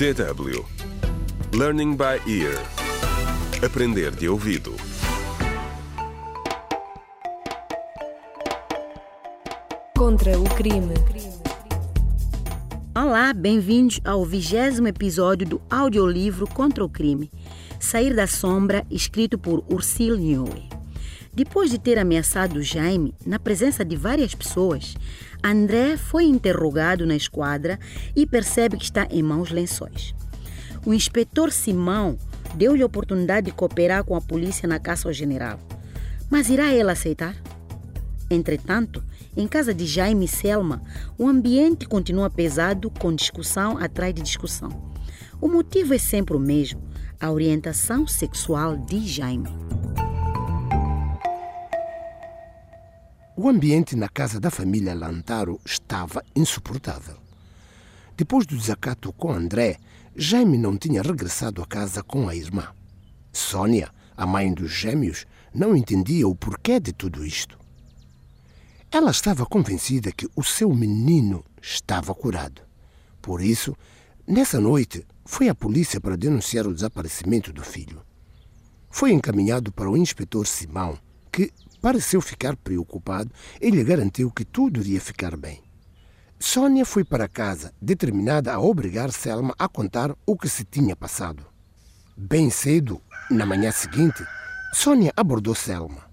DW Learning by Ear Aprender de ouvido Contra o crime. Olá, bem-vindos ao vigésimo episódio do audiolivro Contra o Crime, Sair da Sombra, escrito por Ursil Nhoe. Depois de ter ameaçado Jaime, na presença de várias pessoas, André foi interrogado na esquadra e percebe que está em maus lençóis. O inspetor Simão deu-lhe a oportunidade de cooperar com a polícia na caça ao general. Mas irá ele aceitar? Entretanto, em casa de Jaime e Selma, o ambiente continua pesado com discussão atrás de discussão. O motivo é sempre o mesmo: a orientação sexual de Jaime. O ambiente na casa da família Lantaro estava insuportável. Depois do desacato com André, Jaime não tinha regressado a casa com a irmã. Sônia, a mãe dos gêmeos, não entendia o porquê de tudo isto. Ela estava convencida que o seu menino estava curado. Por isso, nessa noite, foi à polícia para denunciar o desaparecimento do filho. Foi encaminhado para o inspetor Simão, que pareceu ficar preocupado e lhe garantiu que tudo iria ficar bem. Sônia foi para casa, determinada a obrigar Selma a contar o que se tinha passado. Bem cedo, na manhã seguinte, Sônia abordou Selma.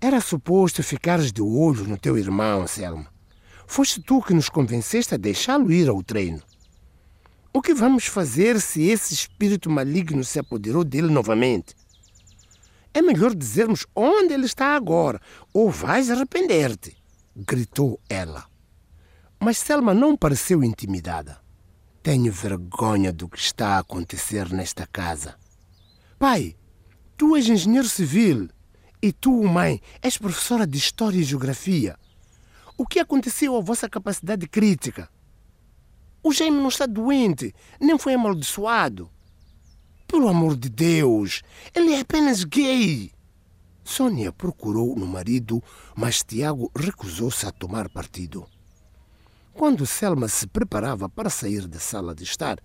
Era suposto ficares de olho no teu irmão, Selma. Foste tu que nos convenceste a deixá-lo ir ao treino. O que vamos fazer se esse espírito maligno se apoderou dele novamente? É melhor dizermos onde ele está agora, ou vais arrepender-te, gritou ela. Mas Selma não pareceu intimidada. Tenho vergonha do que está a acontecer nesta casa. Pai, tu és engenheiro civil e tu, mãe, és professora de História e Geografia. O que aconteceu à vossa capacidade crítica? O Jaime não está doente, nem foi amaldiçoado. Pelo amor de Deus, ele é apenas gay. Sônia procurou no marido, mas Tiago recusou-se a tomar partido. Quando Selma se preparava para sair da sala de estar,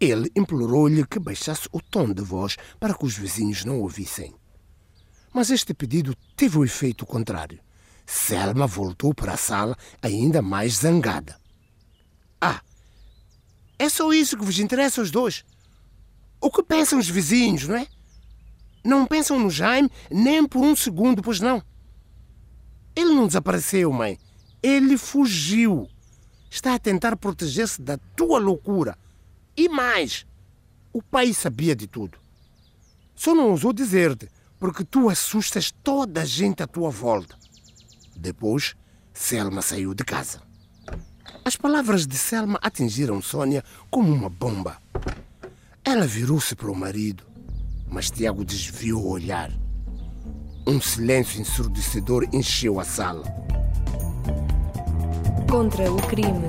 ele implorou-lhe que baixasse o tom de voz para que os vizinhos não ouvissem. Mas este pedido teve o efeito contrário. Selma voltou para a sala ainda mais zangada. Ah, é só isso que vos interessa aos dois? O que pensam os vizinhos, não é? Não pensam no Jaime nem por um segundo, pois não. Ele não desapareceu, mãe. Ele fugiu. Está a tentar proteger-se da tua loucura. E mais, o pai sabia de tudo. Só não ousou dizer-te, porque tu assustas toda a gente à tua volta. Depois, Selma saiu de casa. As palavras de Selma atingiram Sônia como uma bomba. Ela virou-se para o marido, mas Tiago desviou o olhar. Um silêncio ensurdecedor encheu a sala. Contra o crime.